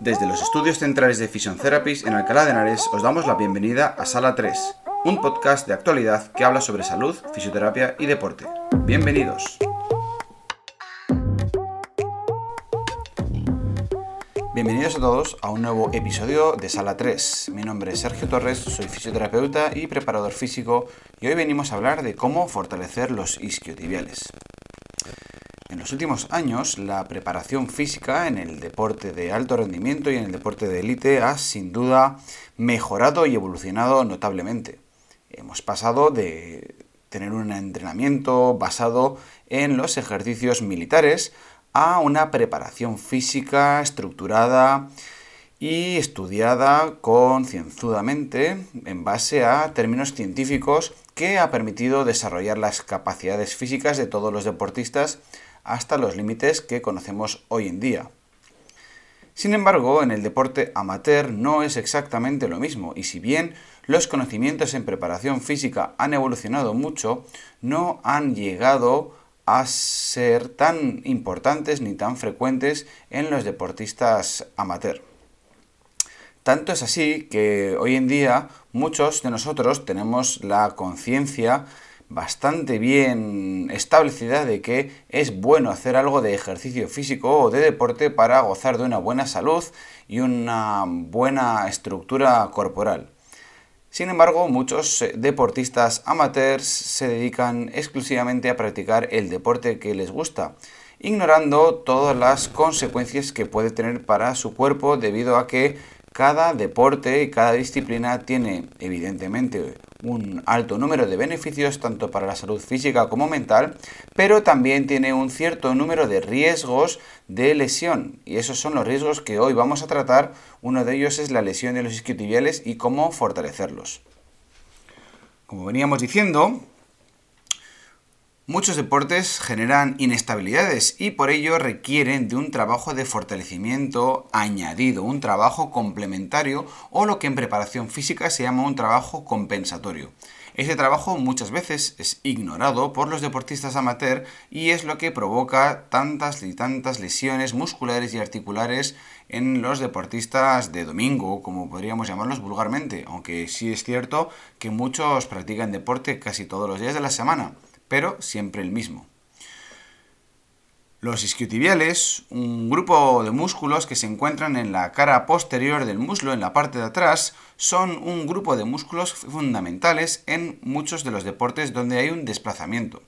Desde los estudios centrales de Fission Therapies en Alcalá de Henares os damos la bienvenida a Sala 3, un podcast de actualidad que habla sobre salud, fisioterapia y deporte. Bienvenidos. Bienvenidos a todos a un nuevo episodio de Sala 3. Mi nombre es Sergio Torres, soy fisioterapeuta y preparador físico y hoy venimos a hablar de cómo fortalecer los isquiotibiales. En los últimos años, la preparación física en el deporte de alto rendimiento y en el deporte de élite ha sin duda mejorado y evolucionado notablemente. Hemos pasado de tener un entrenamiento basado en los ejercicios militares a una preparación física estructurada y estudiada concienzudamente en base a términos científicos que ha permitido desarrollar las capacidades físicas de todos los deportistas hasta los límites que conocemos hoy en día. Sin embargo, en el deporte amateur no es exactamente lo mismo, y si bien los conocimientos en preparación física han evolucionado mucho, no han llegado a ser tan importantes ni tan frecuentes en los deportistas amateur. Tanto es así que hoy en día muchos de nosotros tenemos la conciencia bastante bien establecida de que es bueno hacer algo de ejercicio físico o de deporte para gozar de una buena salud y una buena estructura corporal. Sin embargo, muchos eh, deportistas amateurs se dedican exclusivamente a practicar el deporte que les gusta, ignorando todas las consecuencias que puede tener para su cuerpo debido a que cada deporte y cada disciplina tiene evidentemente un alto número de beneficios tanto para la salud física como mental, pero también tiene un cierto número de riesgos de lesión. Y esos son los riesgos que hoy vamos a tratar. Uno de ellos es la lesión de los isquiotibiales y cómo fortalecerlos. Como veníamos diciendo, Muchos deportes generan inestabilidades y por ello requieren de un trabajo de fortalecimiento añadido, un trabajo complementario o lo que en preparación física se llama un trabajo compensatorio. Ese trabajo muchas veces es ignorado por los deportistas amateur y es lo que provoca tantas y tantas lesiones musculares y articulares en los deportistas de domingo, como podríamos llamarlos vulgarmente, aunque sí es cierto que muchos practican deporte casi todos los días de la semana pero siempre el mismo. Los isquiotibiales, un grupo de músculos que se encuentran en la cara posterior del muslo, en la parte de atrás, son un grupo de músculos fundamentales en muchos de los deportes donde hay un desplazamiento.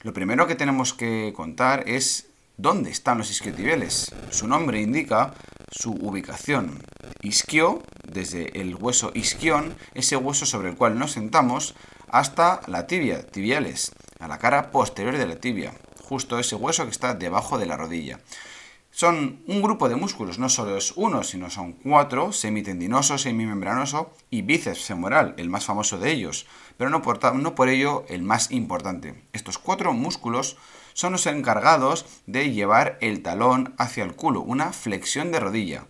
Lo primero que tenemos que contar es dónde están los isquiotibiales. Su nombre indica su ubicación. Isquio, desde el hueso isquión, ese hueso sobre el cual nos sentamos, hasta la tibia, tibiales, a la cara posterior de la tibia, justo ese hueso que está debajo de la rodilla. Son un grupo de músculos, no solo es uno, sino son cuatro, semitendinoso, semimembranoso y bíceps femoral, el más famoso de ellos, pero no por, no ello el más importante. Estos cuatro músculos son los encargados de llevar el talón hacia el culo, una flexión de rodilla.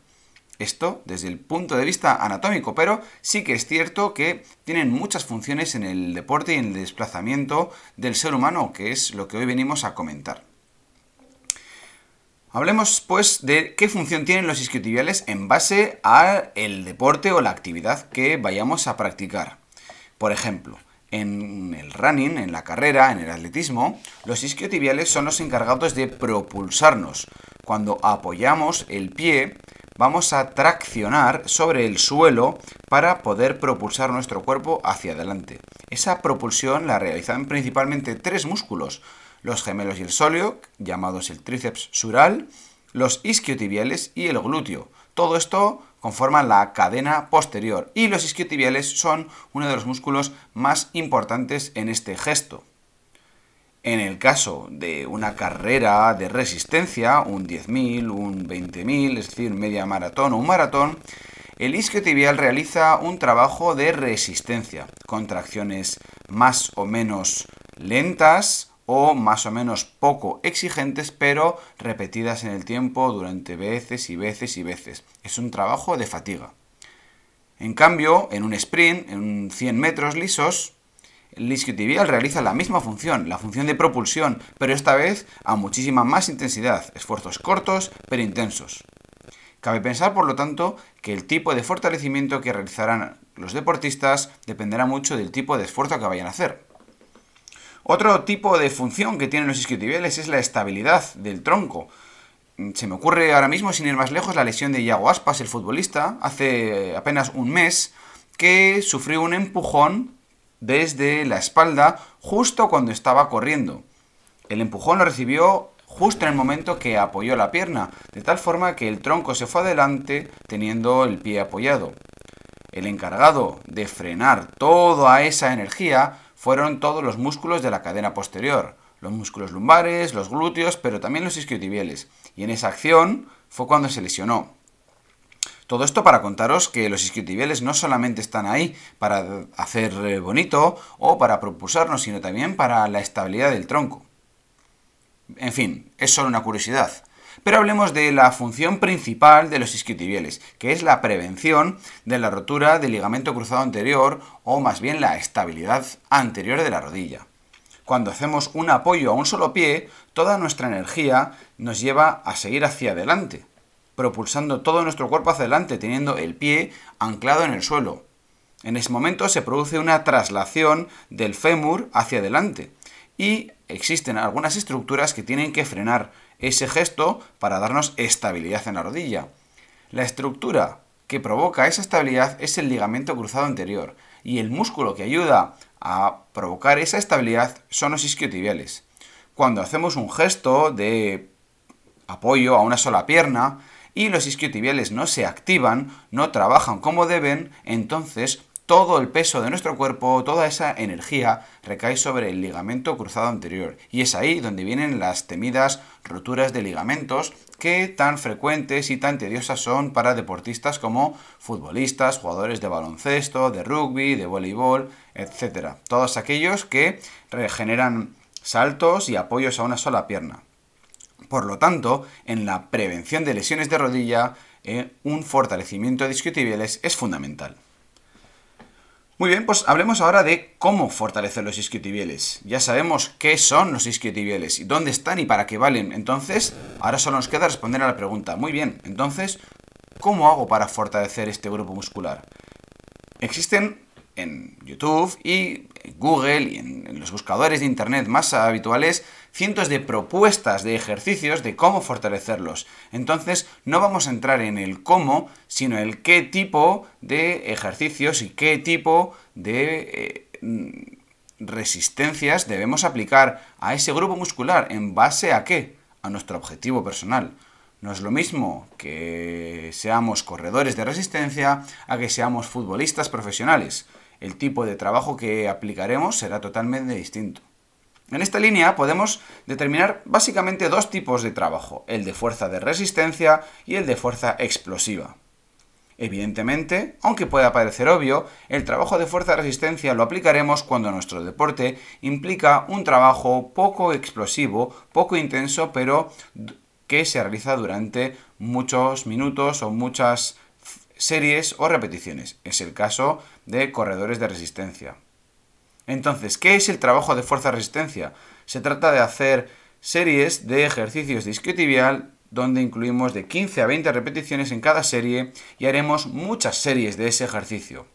Esto desde el punto de vista anatómico, pero sí que es cierto que tienen muchas funciones en el deporte y en el desplazamiento del ser humano, que es lo que hoy venimos a comentar. Hablemos pues de qué función tienen los isquiotibiales en base al deporte o la actividad que vayamos a practicar. Por ejemplo, en el running, en la carrera, en el atletismo, los isquiotibiales son los encargados de propulsarnos. Cuando apoyamos el pie, vamos a traccionar sobre el suelo para poder propulsar nuestro cuerpo hacia adelante. Esa propulsión la realizan principalmente tres músculos, los gemelos y el sóleo, llamados el tríceps sural, los isquiotibiales y el glúteo. Todo esto conforma la cadena posterior y los isquiotibiales son uno de los músculos más importantes en este gesto. En el caso de una carrera de resistencia, un 10.000, un 20.000, es decir, media maratón o un maratón, el isquiotibial realiza un trabajo de resistencia, contracciones más o menos lentas o más o menos poco exigentes, pero repetidas en el tiempo durante veces y veces y veces. Es un trabajo de fatiga. En cambio, en un sprint, en 100 metros lisos, el isquiotibial realiza la misma función, la función de propulsión, pero esta vez a muchísima más intensidad, esfuerzos cortos pero intensos. Cabe pensar, por lo tanto, que el tipo de fortalecimiento que realizarán los deportistas dependerá mucho del tipo de esfuerzo que vayan a hacer. Otro tipo de función que tienen los isquiotibiales es la estabilidad del tronco. Se me ocurre ahora mismo, sin ir más lejos, la lesión de Iago Aspas, el futbolista, hace apenas un mes, que sufrió un empujón desde la espalda justo cuando estaba corriendo. El empujón lo recibió justo en el momento que apoyó la pierna, de tal forma que el tronco se fue adelante teniendo el pie apoyado. El encargado de frenar toda esa energía fueron todos los músculos de la cadena posterior, los músculos lumbares, los glúteos, pero también los isquiotibiales. Y en esa acción fue cuando se lesionó. Todo esto para contaros que los isquiotibiales no solamente están ahí para hacer eh, bonito o para propulsarnos, sino también para la estabilidad del tronco. En fin, es solo una curiosidad. Pero hablemos de la función principal de los isquiotibiales, que es la prevención de la rotura del ligamento cruzado anterior o más bien la estabilidad anterior de la rodilla. Cuando hacemos un apoyo a un solo pie, toda nuestra energía nos lleva a seguir hacia adelante propulsando todo nuestro cuerpo hacia adelante, teniendo el pie anclado en el suelo. En ese momento se produce una traslación del fémur hacia adelante y existen algunas estructuras que tienen que frenar ese gesto para darnos estabilidad en la rodilla. La estructura que provoca esa estabilidad es el ligamento cruzado anterior y el músculo que ayuda a provocar esa estabilidad son los isquiotibiales. Cuando hacemos un gesto de apoyo a una sola pierna, y los isquiotibiales no se activan, no trabajan como deben, entonces todo el peso de nuestro cuerpo, toda esa energía recae sobre el ligamento cruzado anterior. Y es ahí donde vienen las temidas roturas de ligamentos que tan frecuentes y tan tediosas son para deportistas como futbolistas, jugadores de baloncesto, de rugby, de voleibol, etc. Todos aquellos que regeneran saltos y apoyos a una sola pierna. Por lo tanto, en la prevención de lesiones de rodilla, eh, un fortalecimiento de isquiotibiales es fundamental. Muy bien, pues hablemos ahora de cómo fortalecer los isquiotibiales. Ya sabemos qué son los isquiotibiales y dónde están y para qué valen. Entonces, ahora solo nos queda responder a la pregunta. Muy bien, entonces, ¿cómo hago para fortalecer este grupo muscular? Existen en YouTube y Google y en, los buscadores de Internet más habituales cientos de propuestas de ejercicios de cómo fortalecerlos. Entonces no vamos a entrar en el cómo, sino el qué tipo de ejercicios y qué tipo de eh, resistencias debemos aplicar a ese grupo muscular en base a qué? A nuestro objetivo personal. No es lo mismo que seamos corredores de resistencia a que seamos futbolistas profesionales el tipo de trabajo que aplicaremos será totalmente distinto. En esta línea podemos determinar básicamente dos tipos de trabajo, el de fuerza de resistencia y el de fuerza explosiva. Evidentemente, aunque pueda parecer obvio, el trabajo de fuerza de resistencia lo aplicaremos cuando nuestro deporte implica un trabajo poco explosivo, poco intenso, pero que se realiza durante muchos minutos o muchas series o repeticiones. Es el caso de corredores de resistencia. Entonces, ¿qué es el trabajo de fuerza-resistencia? Se trata de hacer series de ejercicios de isquiotibial donde incluimos de 15 a 20 repeticiones en cada serie y haremos muchas series de ese ejercicio.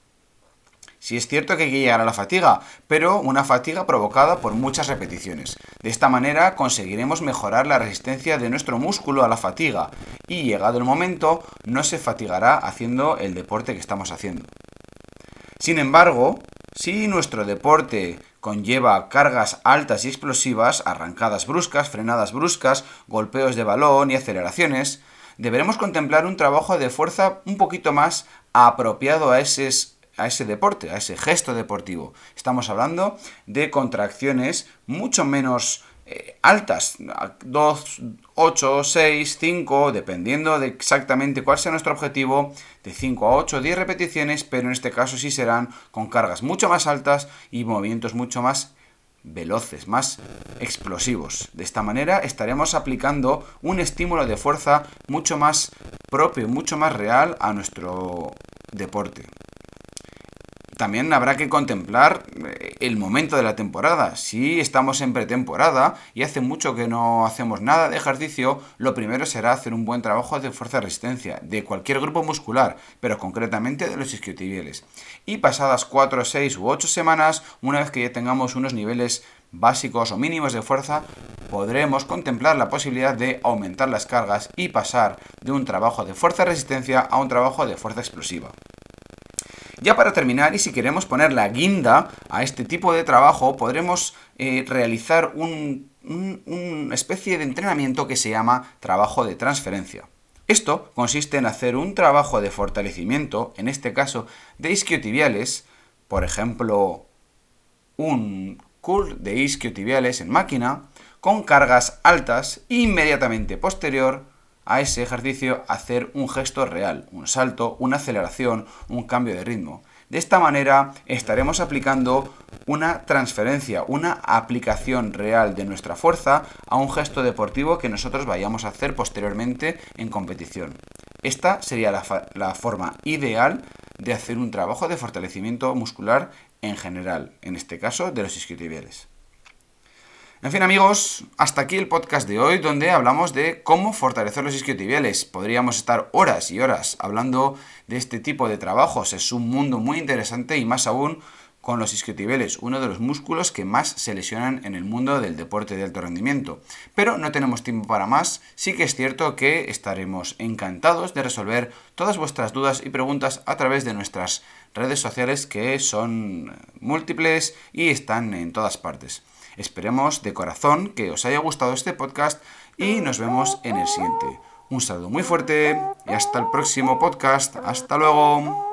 Si es cierto que hay que llegar a la fatiga, pero una fatiga provocada por muchas repeticiones. De esta manera conseguiremos mejorar la resistencia de nuestro músculo a la fatiga y llegado el momento no se fatigará haciendo el deporte que estamos haciendo. Sin embargo, si nuestro deporte conlleva cargas altas y explosivas, arrancadas bruscas, frenadas bruscas, golpeos de balón y aceleraciones, deberemos contemplar un trabajo de fuerza un poquito más apropiado a ese a ese deporte, a ese gesto deportivo. Estamos hablando de contracciones mucho menos eh, altas, 2, 8, 6, 5, dependiendo de exactamente cuál sea nuestro objetivo, de 5 a 8, 10 repeticiones, pero en este caso sí serán con cargas mucho más altas y movimientos mucho más veloces, más explosivos. De esta manera estaremos aplicando un estímulo de fuerza mucho más propio, mucho más real a nuestro deporte. También habrá que contemplar eh, el momento de la temporada. Si estamos en pretemporada y hace mucho que no hacemos nada de ejercicio, lo primero será hacer un buen trabajo de fuerza resistencia de cualquier grupo muscular, pero concretamente de los isquiotibiales. Y pasadas 4, 6 u 8 semanas, una vez que ya tengamos unos niveles básicos o mínimos de fuerza, podremos contemplar la posibilidad de aumentar las cargas y pasar de un trabajo de fuerza resistencia a un trabajo de fuerza explosiva. Ya para terminar, y si queremos poner la guinda a este tipo de trabajo, podremos eh, realizar una especie de entrenamiento que se llama trabajo de transferencia. Esto consiste en hacer un trabajo de fortalecimiento, en este caso de isquiotibiales, por ejemplo, un curl de isquiotibiales en máquina, con cargas altas, inmediatamente posterior a ese ejercicio hacer un gesto real, un salto, una aceleración, un cambio de ritmo. De esta manera estaremos aplicando una transferencia, una aplicación real de nuestra fuerza a un gesto deportivo que nosotros vayamos a hacer posteriormente en competición. Esta sería la, forma ideal de hacer un trabajo de fortalecimiento muscular en general, en este caso de los isquiotibiales. En fin amigos, hasta aquí el podcast de hoy donde hablamos de cómo fortalecer los isquiotibiales. Podríamos estar horas y horas hablando de este tipo de trabajos. Es un mundo muy interesante y más aún con los isquiotibiales, uno de los músculos que más se lesionan en el mundo del deporte de alto rendimiento. Pero no tenemos tiempo para más, sí que es cierto que estaremos encantados de resolver todas vuestras dudas y preguntas a través de nuestras redes sociales que son múltiples y están en todas partes. Esperemos de corazón que os haya gustado este podcast y nos vemos en el siguiente. Un saludo muy fuerte y hasta el próximo podcast. Hasta luego.